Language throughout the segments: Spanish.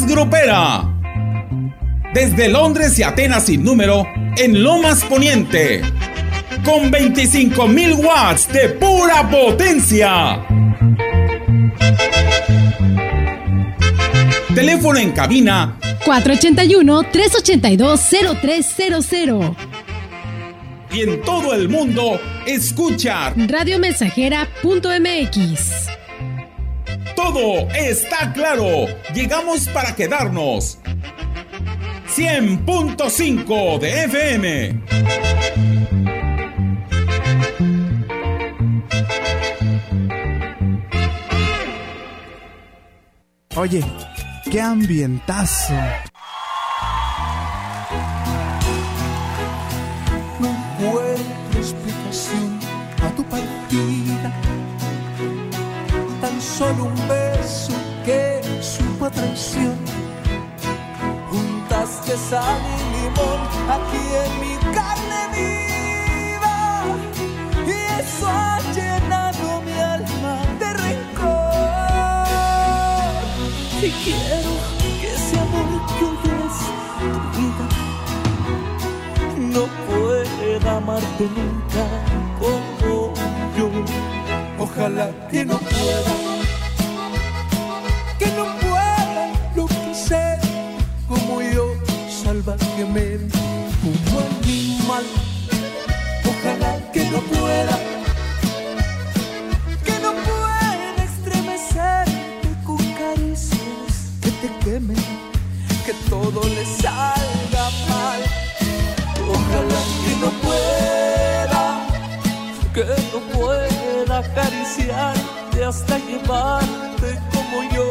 más grupera. Desde Londres y Atenas sin número, en Lomas Poniente. Con 25.000 watts de pura potencia. Teléfono en cabina 481-382-0300. Y en todo el mundo, escucha radiomensajera.mx. Todo está claro. Llegamos para quedarnos. 100.5 de FM. Oye, qué ambientazo. Solo un beso que supo a traición. Juntaste sal y limón aquí en mi carne viva. Y eso ha llenado mi alma de rencor. Y quiero que ese amor que hoy es tu vida no pueda amarte nunca como yo. Ojalá que no pueda, que no pueda lo que sé como yo, salvajemente, como animal. Ojalá que no pueda, que no pueda estremecerte con caricias que te quemen, que todo le salga mal. Ojalá que no pueda, que no pueda acariciarte hasta llevarte como yo.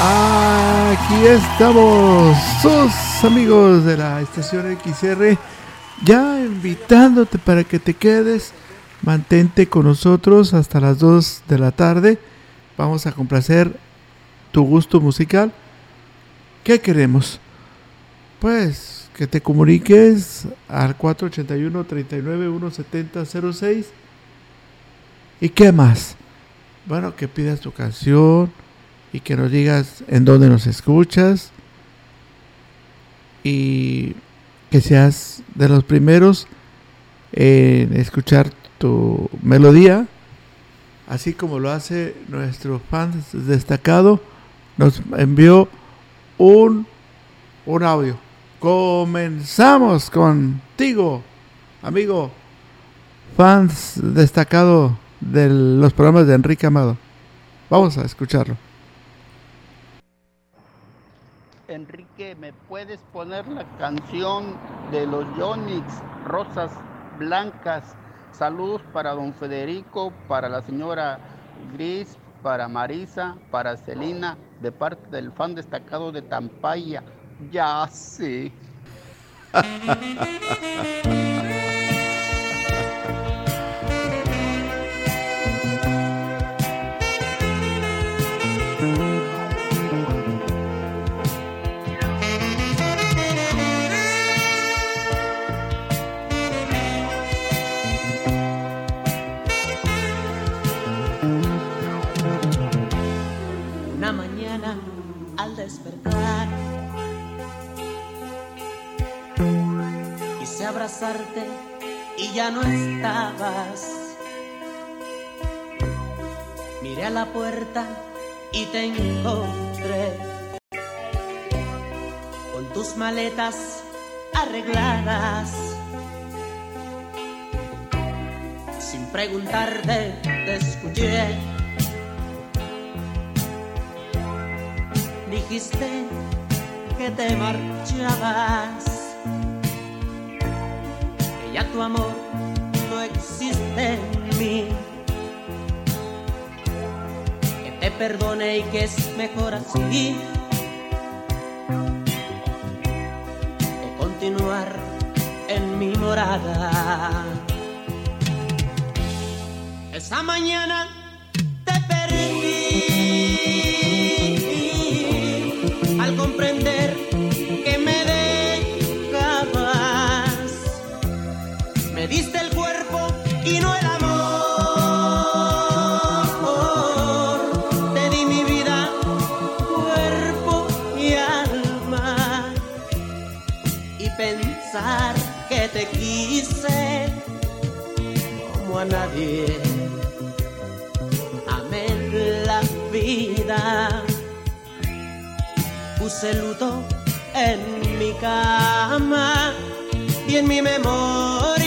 Aquí estamos, sus amigos de la estación XR, ya invitándote para que te quedes, mantente con nosotros hasta las 2 de la tarde. Vamos a complacer tu gusto musical. ¿Qué queremos? Pues que te comuniques al 481 39 170 06 ¿Y qué más? Bueno, que pidas tu canción y que nos digas en dónde nos escuchas y que seas de los primeros en escuchar tu melodía, así como lo hace nuestro fan destacado nos envió un, un audio. Comenzamos contigo, amigo, fans destacado de los programas de Enrique Amado. Vamos a escucharlo. Enrique, ¿me puedes poner la canción de los Yonix, Rosas Blancas? Saludos para don Federico, para la señora Gris, para Marisa, para Celina, de parte del fan destacado de Tampaya. Ya sé. abrazarte y ya no estabas. Miré a la puerta y te encontré con tus maletas arregladas. Sin preguntarte, te escuché. Dijiste que te marchabas, ya tu amor no existe en mí. Que te perdone y que es mejor así. Que continuar en mi morada. Esa mañana te perdí al comprender nadie. Amé la vida. Puse luto en mi cama y en mi memoria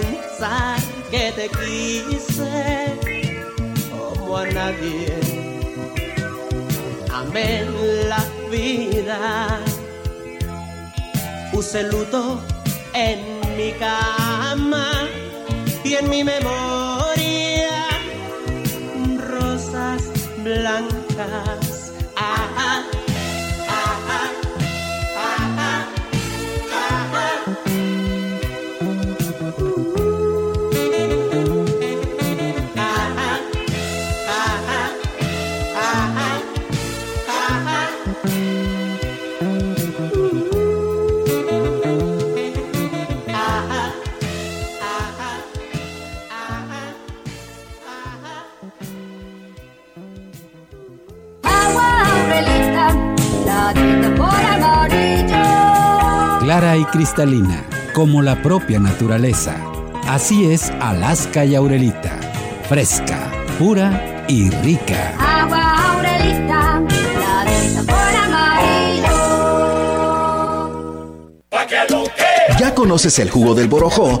pensar que te quise como a nadie. Amé la vida. Puse luto en mi cama y en mi memoria rosas blancas. Clara y cristalina, como la propia naturaleza. Así es Alaska y Aurelita. Fresca, pura y rica. Agua Aurelita, la tinta por amarillo. ¿Ya conoces el jugo del Borojó?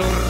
Los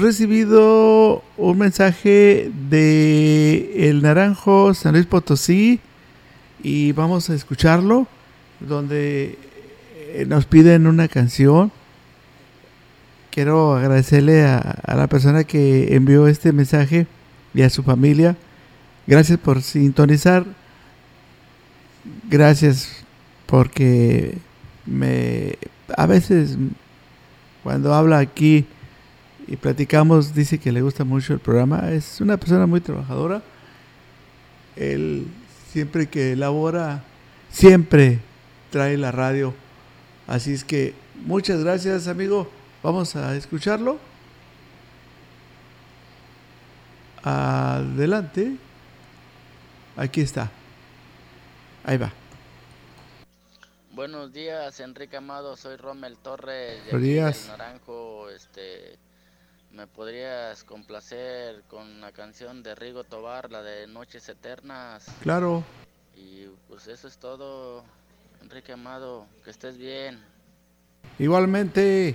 recibido un mensaje de El Naranjo San Luis Potosí y vamos a escucharlo donde eh, nos piden una canción. Quiero agradecerle a, la persona que envió este mensaje y a su familia. Gracias por sintonizar. Gracias porque me a veces cuando habla aquí y platicamos dice que le gusta mucho el programa. Es una persona muy trabajadora. Él siempre que elabora, siempre trae la radio. Así es que muchas gracias, amigo. Vamos a escucharlo. Adelante. Aquí está. Ahí va. Buenos días, Enrique Amado. Soy Rommel Torres. de Buenos días. Naranjo. Este, ¿Me podrías complacer con la canción de Rigo Tobar, la de Noches Eternas? Claro. Y pues eso es todo, Enrique Amado, que estés bien. Igualmente.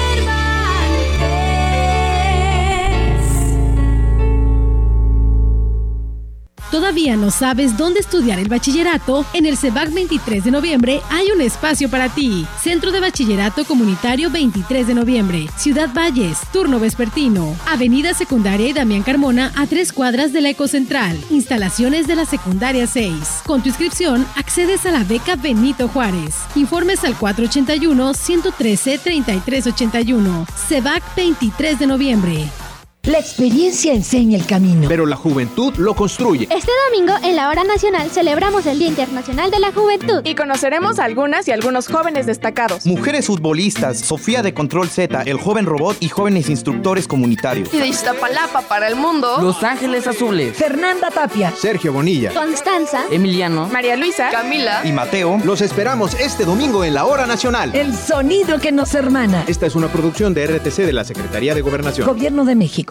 ¿Todavía no sabes dónde estudiar el bachillerato? En el CEBAC 23 de noviembre hay un espacio para ti. Centro de Bachillerato Comunitario 23 de noviembre, Ciudad Valles, turno vespertino, Avenida Secundaria Damián Carmona a tres cuadras de la Ecocentral. Instalaciones de la Secundaria 6. Con tu inscripción accedes a la beca Benito Juárez. Informes al 481-113-3381. CEBAC 23 de noviembre. La experiencia enseña el camino. Pero la juventud lo construye. Este domingo, en la hora nacional, celebramos el Día Internacional de la Juventud. Y conoceremos a algunas y algunos jóvenes destacados. Mujeres futbolistas, Sofía de Control Z, el joven robot y jóvenes instructores comunitarios. Y de Iztapalapa para el mundo. Los Ángeles Azules. Fernanda Tapia. Sergio Bonilla. Constanza. Emiliano. María Luisa. Camila. Y Mateo. Los esperamos este domingo en la hora nacional. El sonido que nos hermana. Esta es una producción de RTC de la Secretaría de Gobernación. Gobierno de México.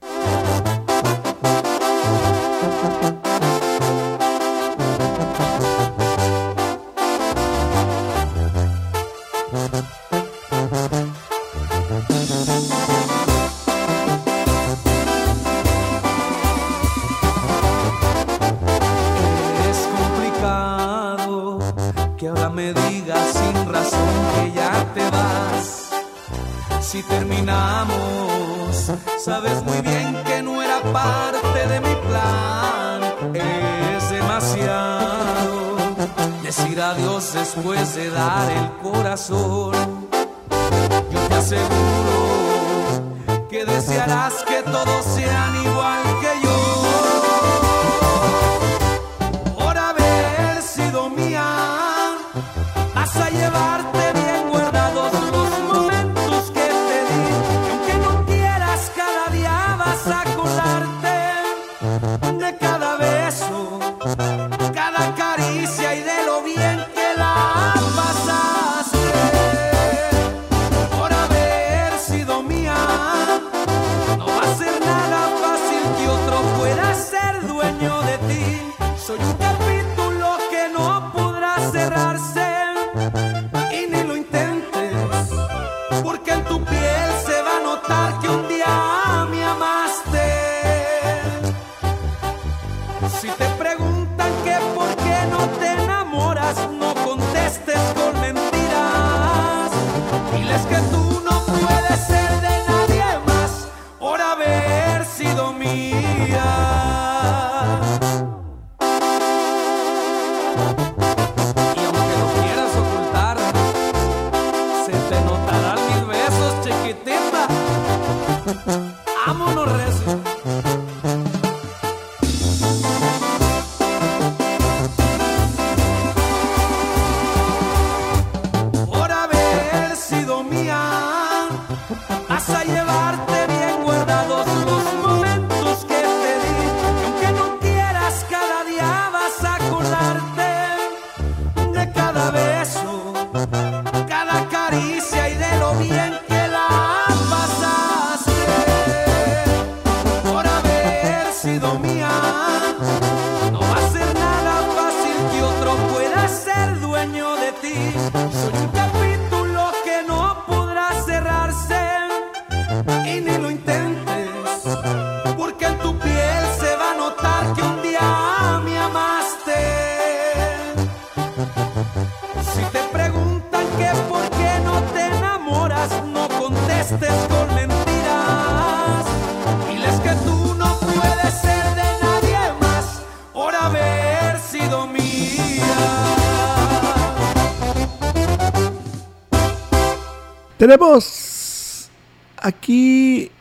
Tenemos aquí,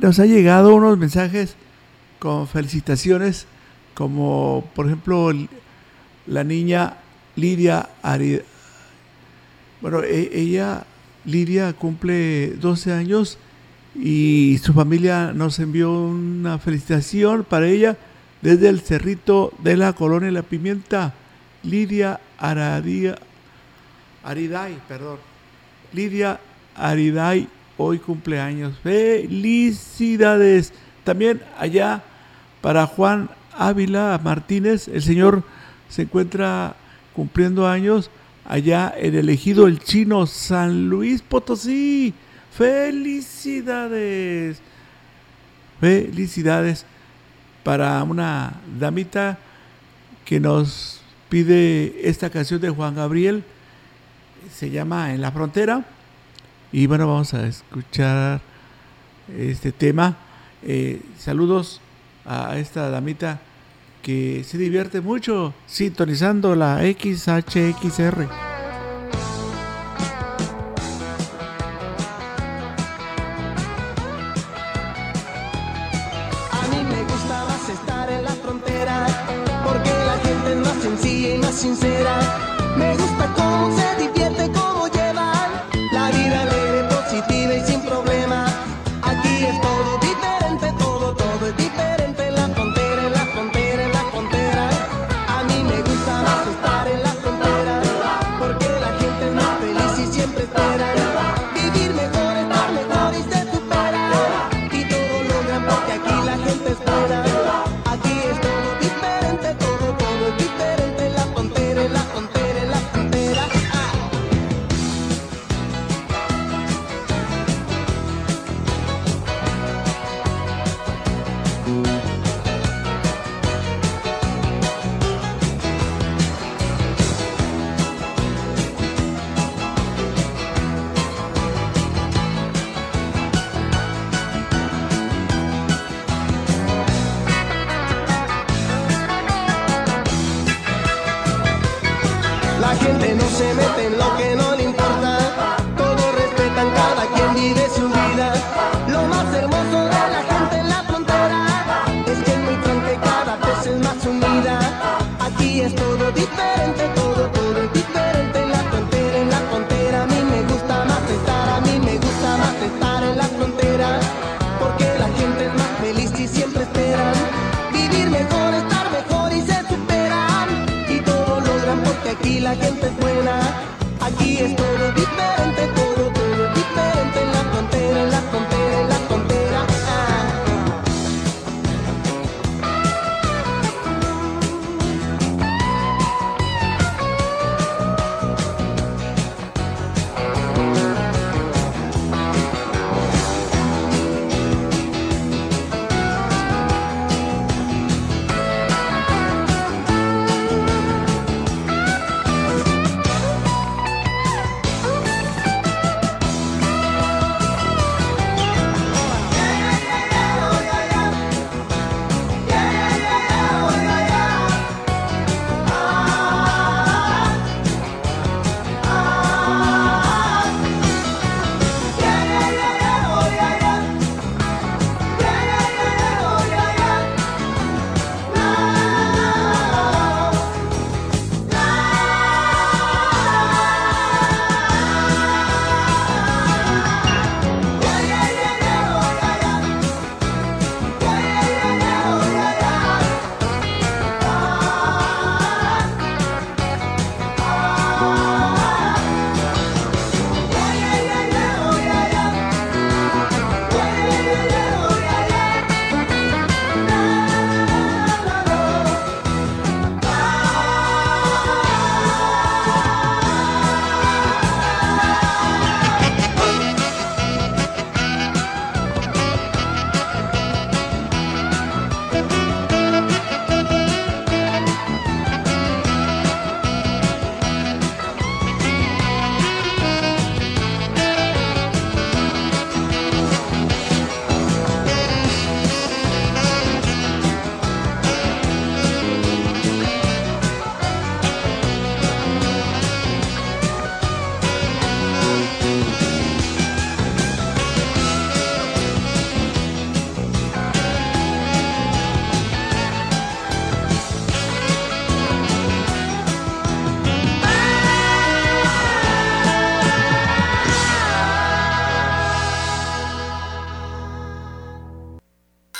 nos ha llegado unos mensajes con felicitaciones, como por ejemplo la niña Lidia Arida. Bueno, e, ella, Lidia, cumple 12 años y su familia nos envió una felicitación para ella desde el cerrito de la colonia La Pimienta, Lidia Aradia, Ariday, perdón. Lidia Ariday, hoy cumpleaños. Felicidades. También allá para Juan Ávila Martínez, el señor se encuentra cumpliendo años allá en el ejido El Chino, San Luis Potosí. Felicidades. Felicidades para una damita que nos pide esta canción de Juan Gabriel. Se llama En la frontera. Y bueno, vamos a escuchar este tema. Eh, saludos a esta damita que se divierte mucho sintonizando la XHXR.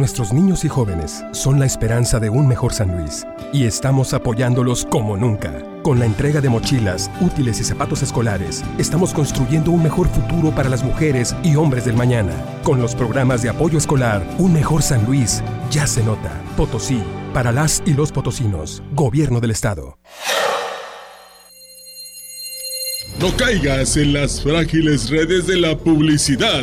Nuestros niños y jóvenes son la esperanza de un mejor San Luis y estamos apoyándolos como nunca. Con la entrega de mochilas, útiles y zapatos escolares, estamos construyendo un mejor futuro para las mujeres y hombres del mañana. Con los programas de apoyo escolar, un mejor San Luis ya se nota. Potosí, para las y los potosinos, Gobierno del Estado. No caigas en las frágiles redes de la publicidad.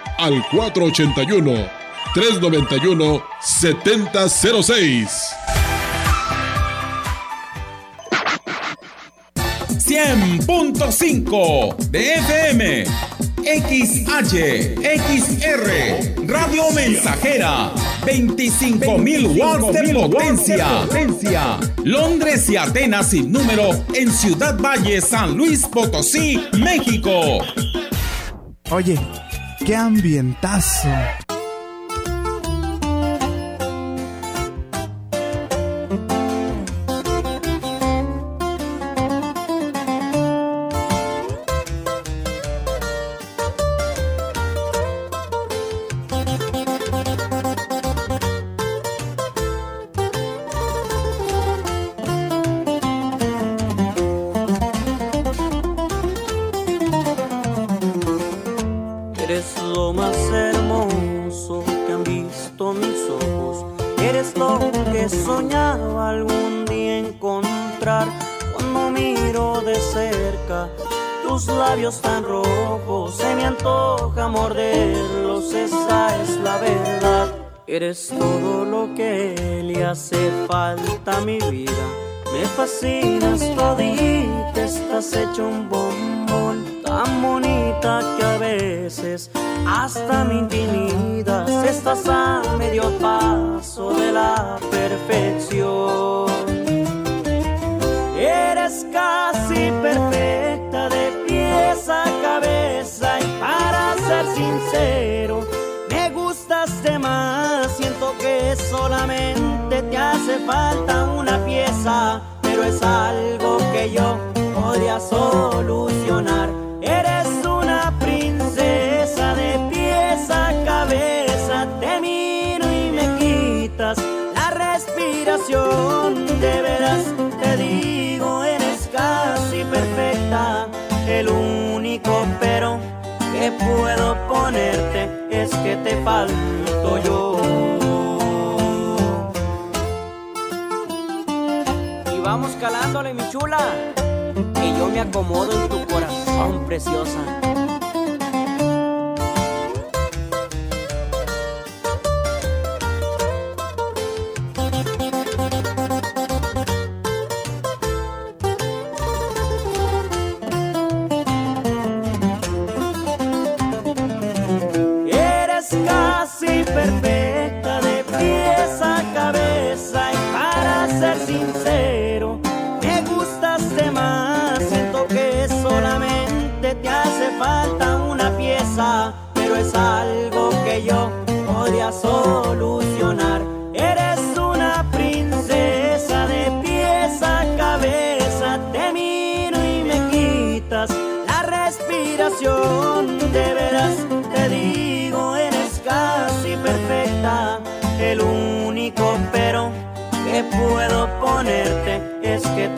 al 481 391 7006. 100.5 de FM. XH, XR, Radio Mensajera, 25.000 watts de potencia. Londres y Atenas sin número en Ciudad Valle, San Luis Potosí, México. Oye, qué ambientazo. Chula. Y yo me acomodo en tu corazón, preciosa.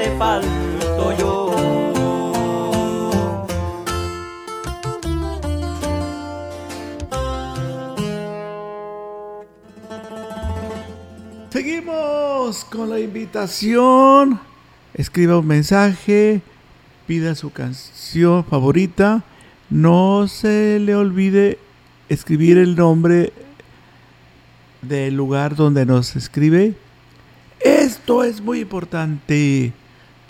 Te yo. Seguimos con la invitación. Escriba un mensaje, pida su canción favorita. No se le olvide escribir el nombre del lugar donde nos escribe. Esto es muy importante.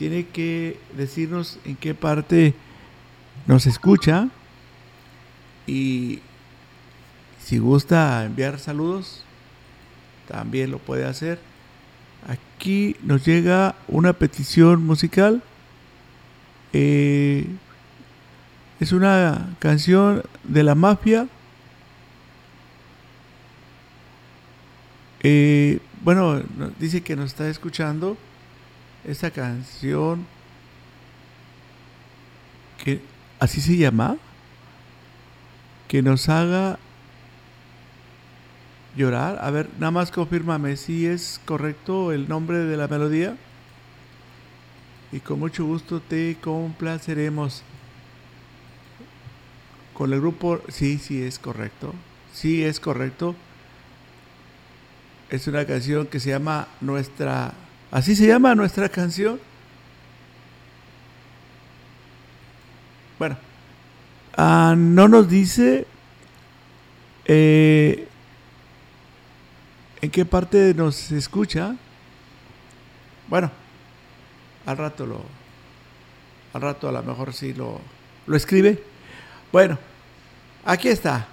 Tiene que decirnos en qué parte nos escucha. Y si gusta enviar saludos, también lo puede hacer. Aquí nos llega una petición musical. Eh, es una canción de la mafia. Eh, bueno, no- dice que nos está escuchando esta canción que así se llama que nos haga llorar. A ver, nada más confírmame si es correcto el nombre de la melodía. Y con mucho gusto te complaceremos. Con el grupo, sí, sí es correcto. Sí es correcto. Es una canción que se llama Nuestra... Así se llama nuestra canción. Bueno, ah, no nos dice eh, en qué parte nos escucha. Bueno, al rato lo, al rato a lo mejor sí lo, lo escribe. Bueno, aquí está.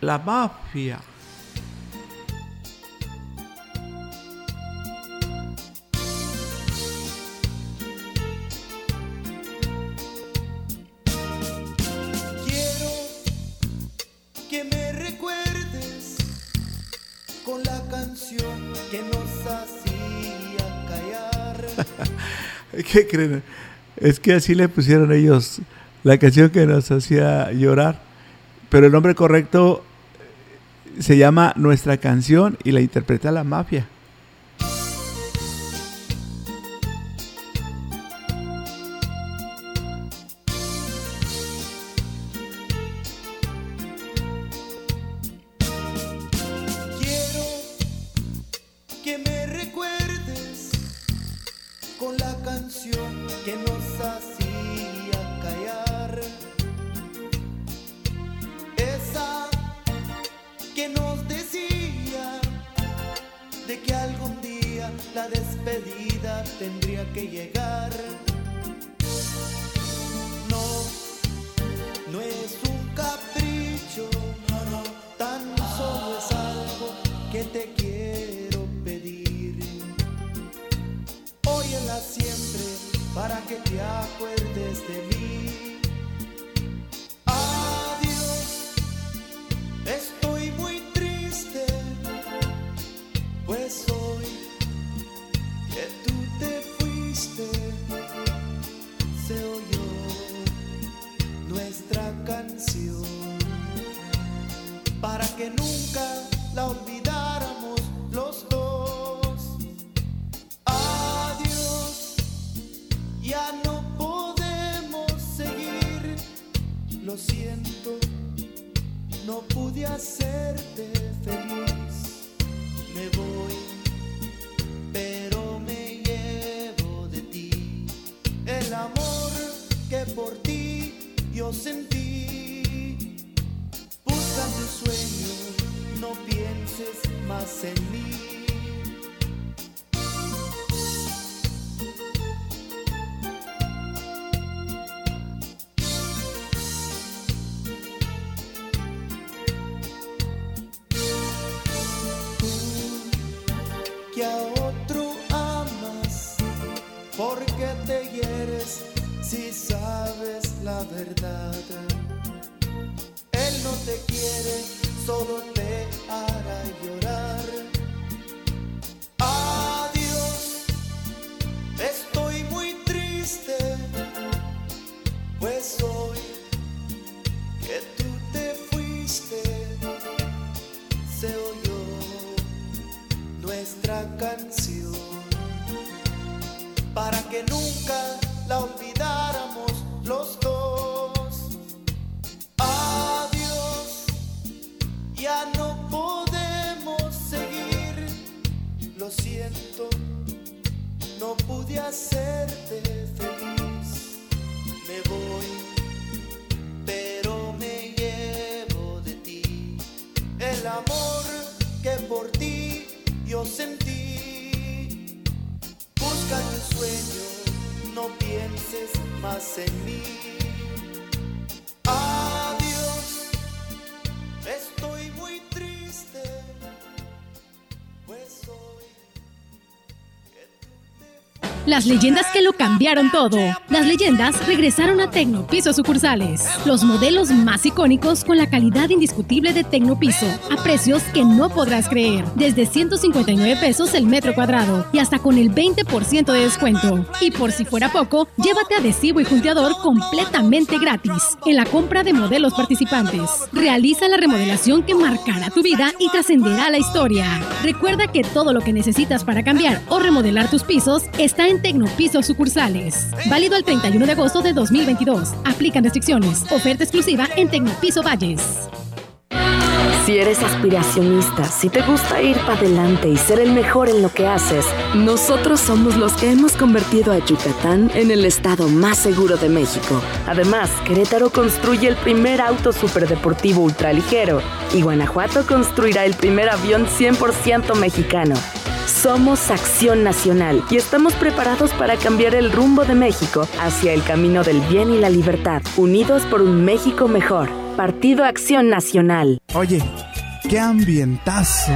La mafia. ¿Qué creen? Es que así le pusieron ellos la canción que nos hacía llorar. Pero el nombre correcto se llama Nuestra canción y la interpreta la mafia. Para que te acuerdes de mí. El amor que por ti yo sentí. Busca tu sueño, no pienses más en mí. Las leyendas que lo cambiaron todo. Las leyendas regresaron a Tecnopiso sucursales. Los modelos más icónicos con la calidad indiscutible de Tecnopiso. A precios que no podrás creer. Desde 159 pesos el metro cuadrado y hasta con el 20% de descuento. Y por si fuera poco, llévate adhesivo y junteador completamente gratis en la compra de modelos participantes. Realiza la remodelación que marcará tu vida y trascenderá la historia. Recuerda que todo lo que necesitas para cambiar o remodelar tus pisos está en Tecnopiso sucursales. Válido el 31 de agosto de 2022. Aplican restricciones. Oferta exclusiva en Tecnopiso Valles. Si eres aspiracionista, si te gusta ir para adelante y ser el mejor en lo que haces, nosotros somos los que hemos convertido a Yucatán en el estado más seguro de México. Además, Querétaro construye el primer auto superdeportivo ultraligero y Guanajuato construirá el primer avión 100% mexicano. Somos Acción Nacional y estamos preparados para cambiar el rumbo de México hacia el camino del bien y la libertad, unidos por un México mejor. Partido Acción Nacional. Oye, qué ambientazo.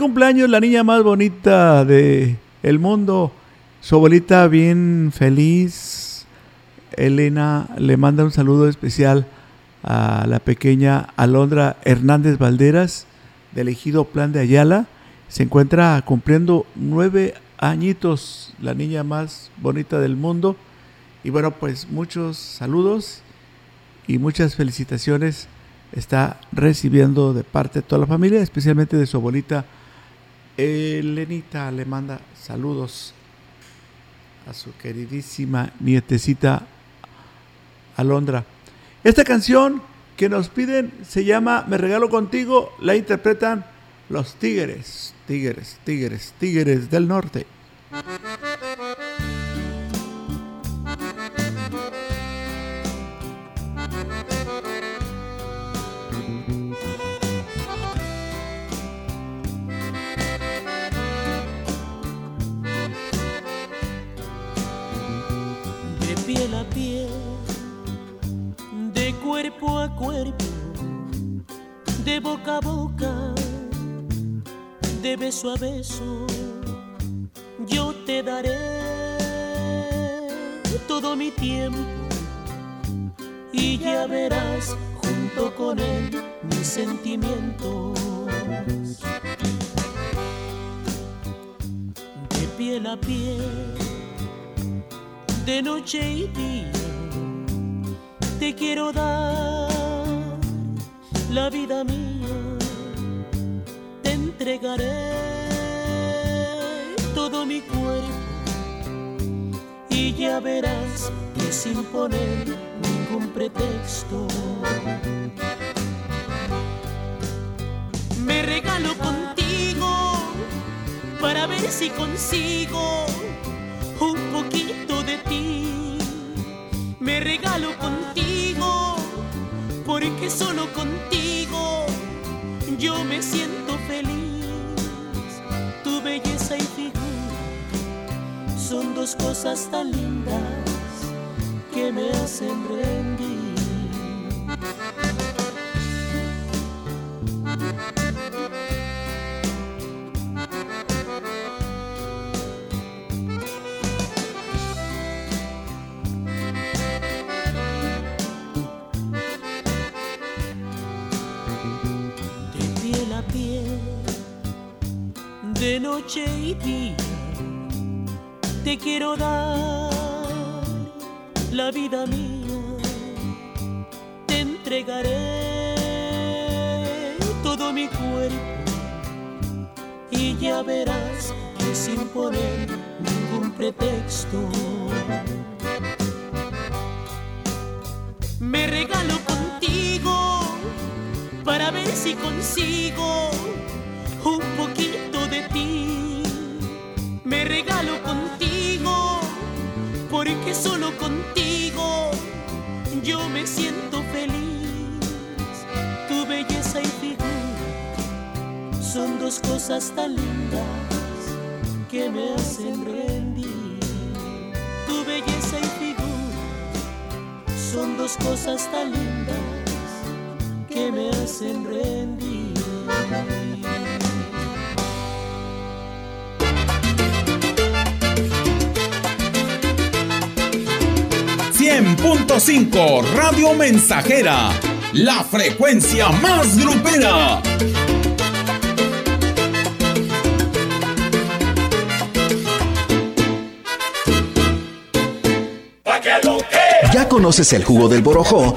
Cumpleaños la niña más bonita de el mundo. Su abuelita bien feliz. Elena le manda un saludo especial a la pequeña Alondra Hernández Valderas del ejido Plan de Ayala. Se encuentra cumpliendo nueve añitos, la niña más bonita del mundo. Y bueno, pues muchos saludos y muchas felicitaciones está recibiendo de parte de toda la familia, especialmente de su abuelita Elenita. Le manda saludos a su queridísima nietecita Alondra. Esta canción que nos piden se llama Me regalo contigo, la interpretan los Tigres, Tigres, Tigres, Tigres del Norte. Cuerpo a cuerpo, de boca a boca, de beso a beso, yo te daré todo mi tiempo y ya verás junto con él mis sentimientos. De piel a piel de noche y día te quiero dar la vida mía, te entregaré todo mi cuerpo y ya verás que sin poner ningún pretexto me regalo contigo para ver si consigo un poquito de ti. Me regalo contigo, porque solo contigo yo me siento feliz. Tu belleza y figura son dos cosas tan lindas que me hacen rendir. Noche y día, te quiero dar la vida mía, te entregaré todo mi cuerpo y ya verás que sin poner ningún pretexto me regalo contigo para ver si consigo Me regalo contigo porque solo contigo yo me siento feliz. Tu belleza y figura son dos cosas tan lindas que me hacen rendir. Tu belleza y figura son dos cosas tan lindas que me hacen rendir. 100.5 Radio Mensajera, la frecuencia más grupera. ¿Ya conoces el jugo del borojó?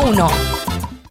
1.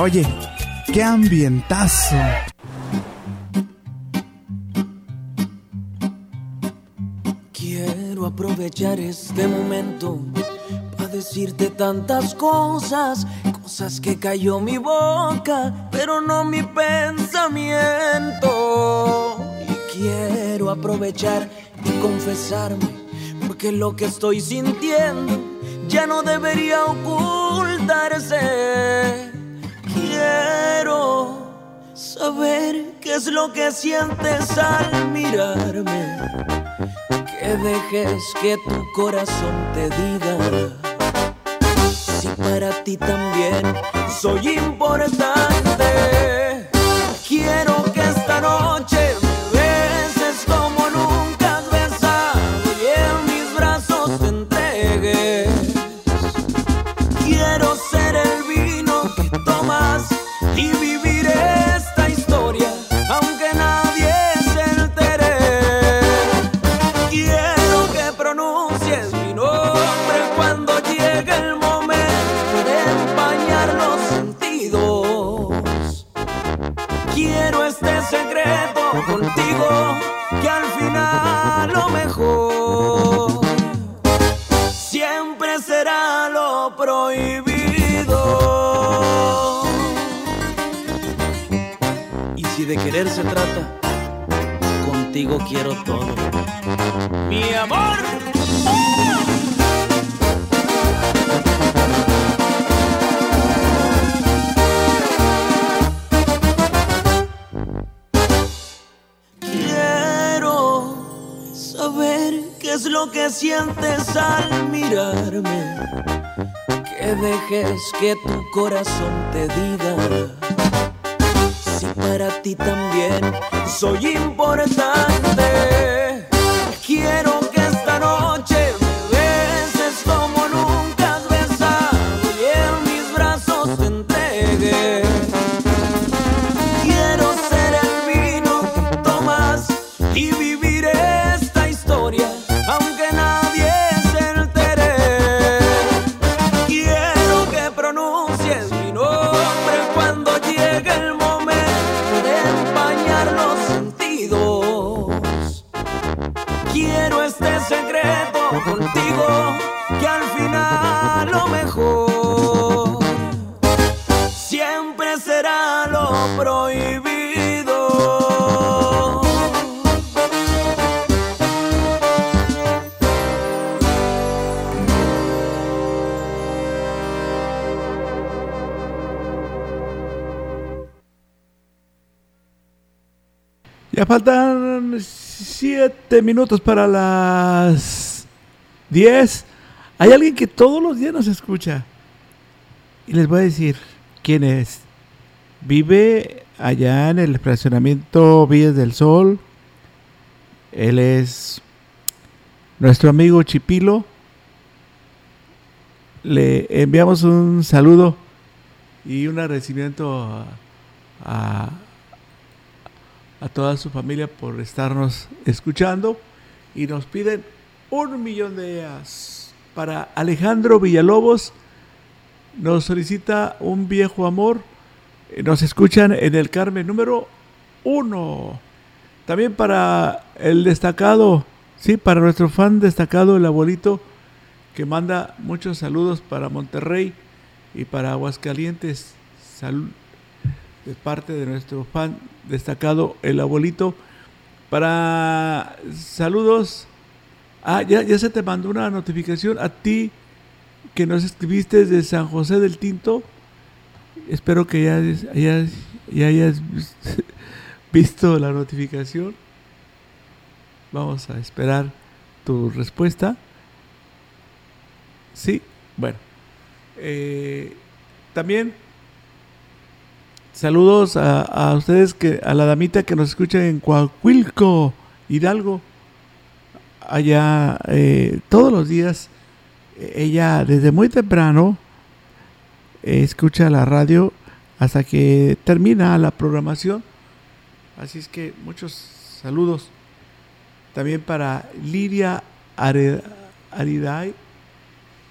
Oye, qué ambientazo. Quiero aprovechar este momento para decirte tantas cosas, cosas que cayó mi boca, pero no mi pensamiento. Y quiero aprovechar y confesarme, porque lo que estoy sintiendo ya no debería ocultarse. Quiero saber qué es lo que sientes al mirarme. Que dejes que tu corazón te diga si para ti también soy importante. De querer se trata, contigo quiero todo. Mi amor. Quiero saber qué es lo que sientes al mirarme. Que dejes que tu corazón te diga para ti también soy importante. Faltan 7 minutos para las 10. Hay alguien que todos los días nos escucha. Y les voy a decir quién es. Vive allá en el fraccionamiento Villas del Sol. Él es nuestro amigo Chipilo. Le enviamos un saludo y un agradecimiento a, a- a toda su familia por estarnos escuchando y nos piden un millón de ellas. Para Alejandro Villalobos nos solicita un viejo amor. Eh, Nos escuchan en el Carmen número uno. También para el destacado, sí, para nuestro fan destacado, el abuelito, que manda muchos saludos para Monterrey y para Aguascalientes. Salud de parte de nuestro fan destacado, el abuelito. Para saludos. Ah, ya, ya se te mandó una notificación a ti que nos escribiste desde San José del Tinto. Espero que ya, ya, ya hayas visto la notificación. Vamos a esperar tu respuesta. Sí, bueno. Eh, también saludos a, ustedes, que a la damita que nos escucha en Coahuilco, Hidalgo. Allá eh, todos los días, eh, ella desde muy temprano eh, escucha la radio hasta que termina la programación. Así es que muchos saludos. También para Lidia Ariday.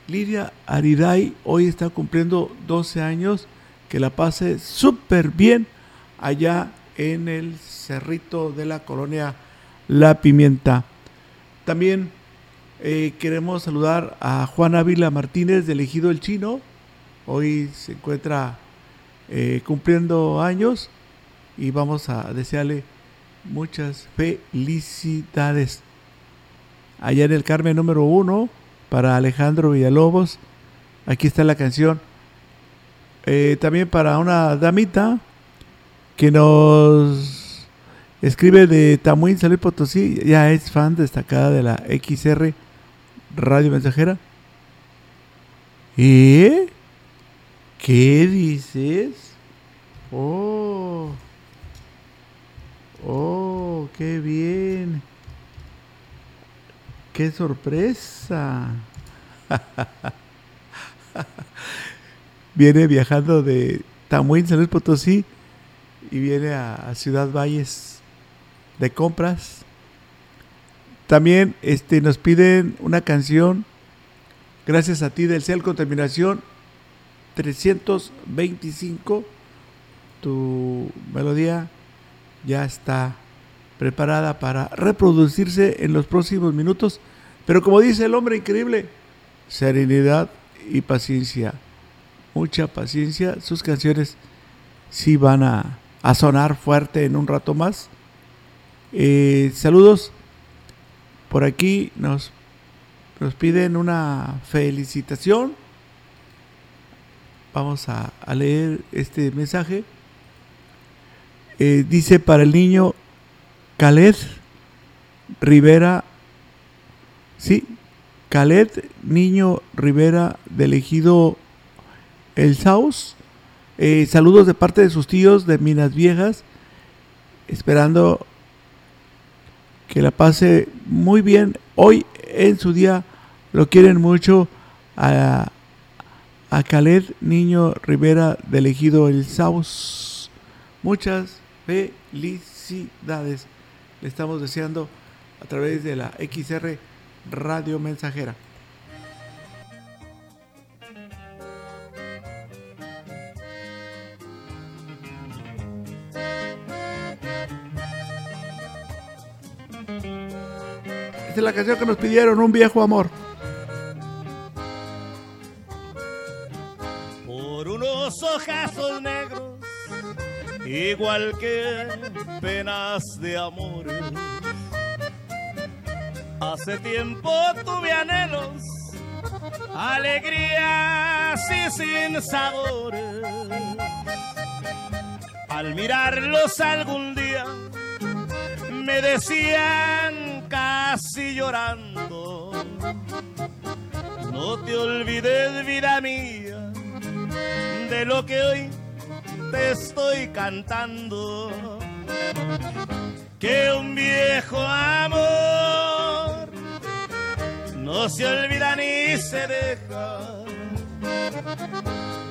Lidia Ariday hoy está cumpliendo 12 años. Que la pase súper bien allá en el cerrito de la colonia La Pimienta. También eh, queremos saludar a Juan Ávila Martínez del Ejido El Chino. Hoy se encuentra eh, cumpliendo años y vamos a desearle muchas felicidades. Allá en el Carmen número uno para Alejandro Villalobos. Aquí está la canción. Eh, también para una damita que nos Escribe de Tamuín, San Luis Potosí. Ya es fan destacada de la XR Radio Mensajera. ¿Eh? ¿Qué dices? Oh. Oh, qué bien. Qué sorpresa. viene viajando de Tamuín, San Luis Potosí y viene a, Ciudad Valles de compras. También este, nos piden una canción, gracias a ti, del CEL con terminación 325. Tu melodía ya está preparada para reproducirse en los próximos minutos. Pero como dice el hombre increíble, serenidad y paciencia. Mucha paciencia. Sus canciones sí van a, a sonar fuerte en un rato más. Eh, saludos. Por aquí nos, nos piden una felicitación. Vamos a, leer este mensaje. Eh, dice para el niño Khaled Rivera. Sí, Khaled Niño Rivera del ejido El Saus. Eh, saludos de parte de sus tíos de Minas Viejas. Esperando que la pase muy bien hoy en su día. Lo quieren mucho a, a Niño Rivera del ejido El Saus. Muchas felicidades. Le estamos deseando a través de la XR Radio Mensajera. Es la canción que nos pidieron, Un viejo amor. Por unos ojazos negros, igual que penas de amor. Hace tiempo tuve anhelos, alegrías y sin sabor. Al mirarlos algún día, me decían casi llorando, no te olvides vida mía de lo que hoy te estoy cantando. Que un viejo amor no se olvida ni se deja.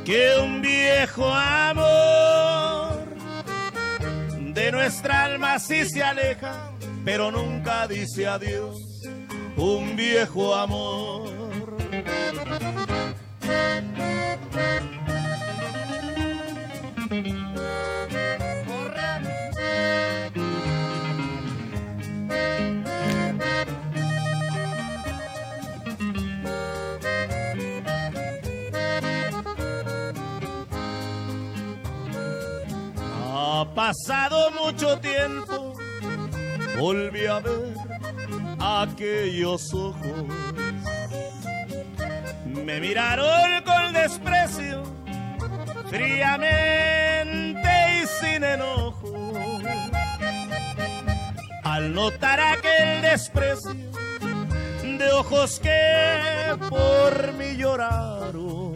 Que un viejo amor de nuestra alma sí se aleja, pero nunca dice adiós. Un viejo amor. Ha pasado mucho tiempo, volví a ver aquellos ojos. Me miraron con desprecio, fríamente y sin enojo. Al notar aquel desprecio de ojos que por mí lloraron,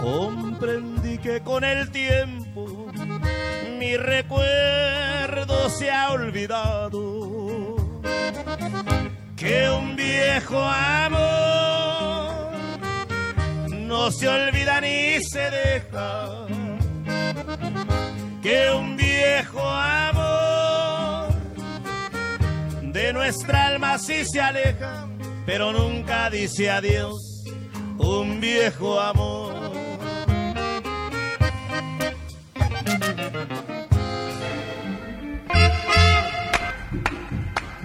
comprendí que con el tiempo mi recuerdo se ha olvidado. Que un viejo amor no se olvida ni se deja. Que un viejo amor de nuestra alma sí se aleja, pero nunca dice adiós. Un viejo amor.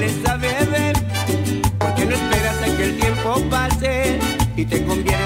Beber? ¿Por qué no esperas a que el tiempo pase y te conviertas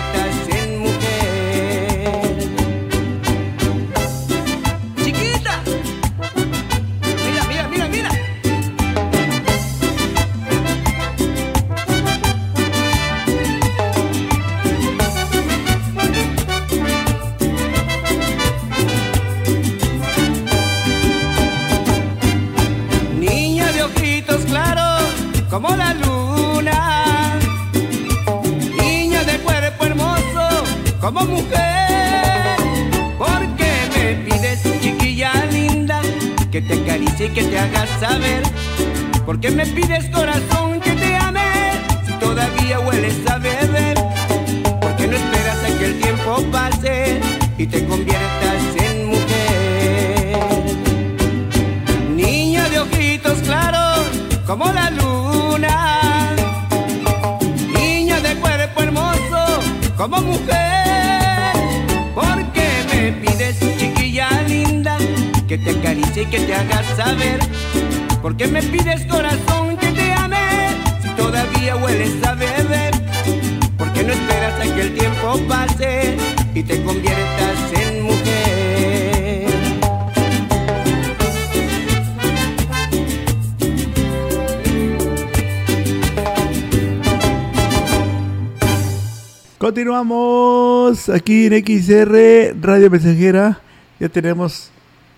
Continuamos aquí en XR Radio Mensajera. Ya tenemos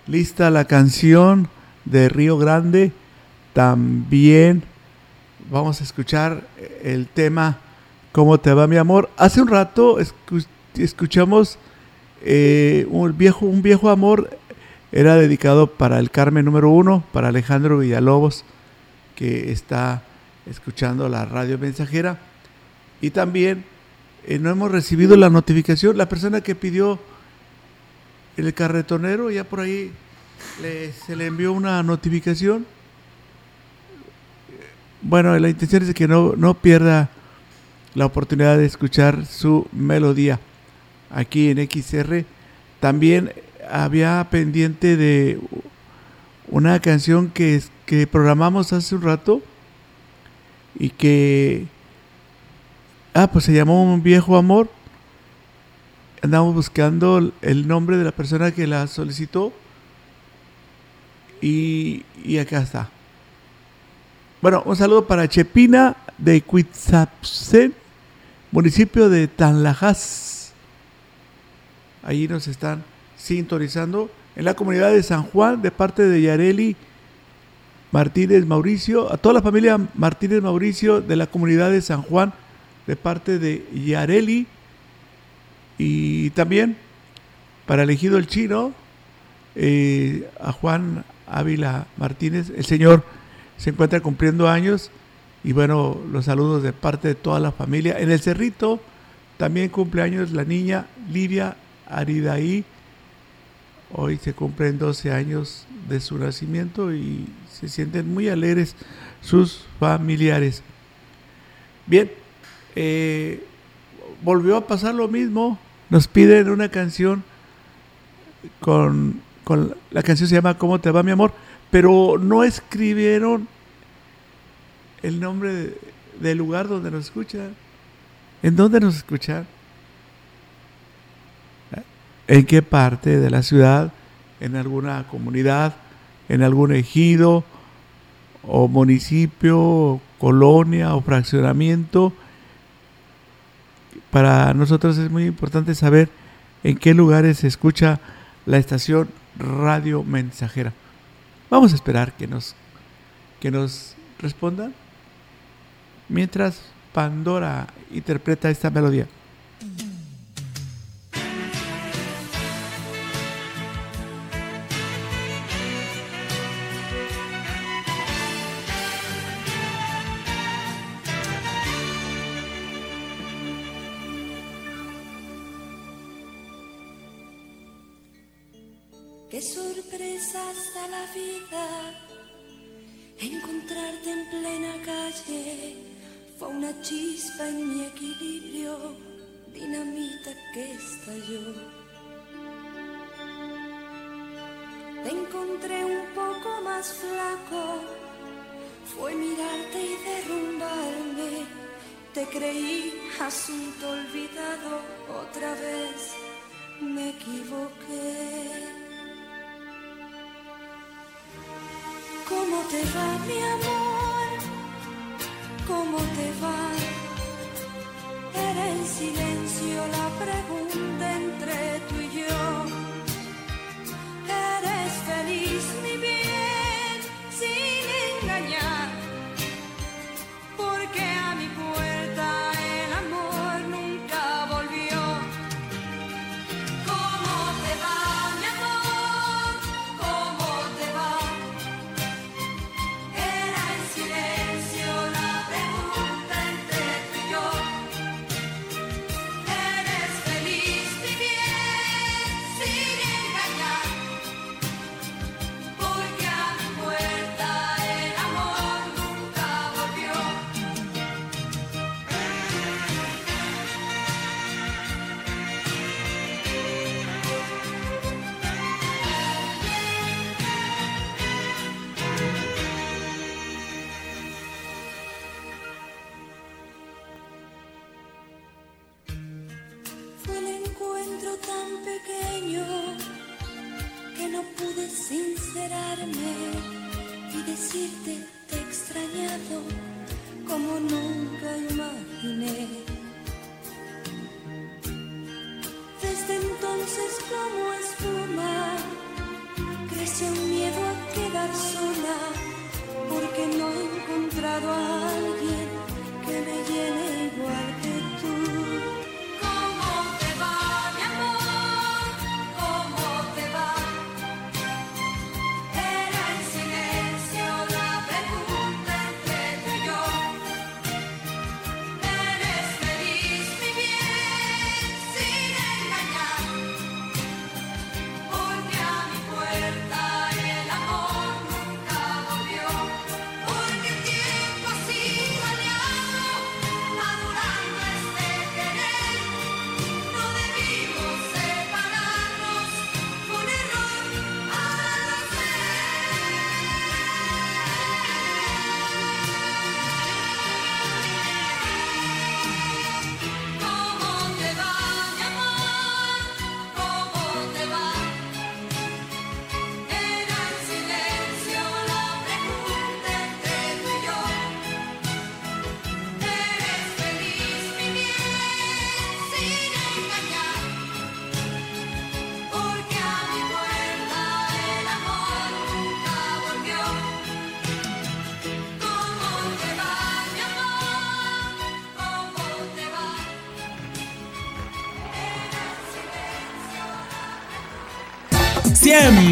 lista la canción de Río Grande. También vamos a escuchar el tema ¿Cómo te va mi amor? Hace un rato escu- escuchamos eh, un, viejo, un viejo amor. Era dedicado para el Carmen número uno, para Alejandro Villalobos, que está escuchando la radio mensajera. Y también eh, no hemos recibido la notificación. La persona que pidió el carretonero, ya por ahí se le envió una notificación. Bueno, la intención es que no, no pierda la oportunidad de escuchar su melodía aquí en XR. También había pendiente de una canción que, que programamos hace un rato y que ah pues se llamó un viejo amor. Andamos buscando el nombre de la persona que la solicitó. Y, y acá está. Bueno un saludo para Chepina de Cuitzapsen municipio de Tanlajas allí nos están sintonizando. En la comunidad de San Juan de parte de Yareli Martínez Mauricio, a toda la familia Martínez Mauricio de la comunidad de San Juan, de parte de Yareli, y también para elegido el chino, eh, a Juan Ávila Martínez, el señor se encuentra cumpliendo años, y bueno, los saludos de parte de toda la familia. En el Cerrito también cumple años la niña Livia Aridaí Hoy se cumplen 12 años de su nacimiento y se sienten muy alegres sus familiares. Bien, eh, volvió a pasar lo mismo. Nos piden una canción con, con la canción se llama ¿Cómo te va mi amor? Pero no escribieron el nombre de- del lugar donde nos escuchan. ¿En dónde nos escuchan? ¿En qué parte de la ciudad? ¿En alguna comunidad? ¿En algún ejido? ¿O municipio? o ¿Colonia? ¿O fraccionamiento? Para nosotros es muy importante saber en qué lugares se escucha la estación Radio Mensajera. Vamos a esperar que nos, que nos respondan. Mientras Pandora interpreta esta melodía. Encuentro tan pequeño que no pude sincerarme y decirte te he extrañado como nunca imaginé. Desde entonces como espuma creció un miedo a quedar sola porque no he encontrado a alguien que me llene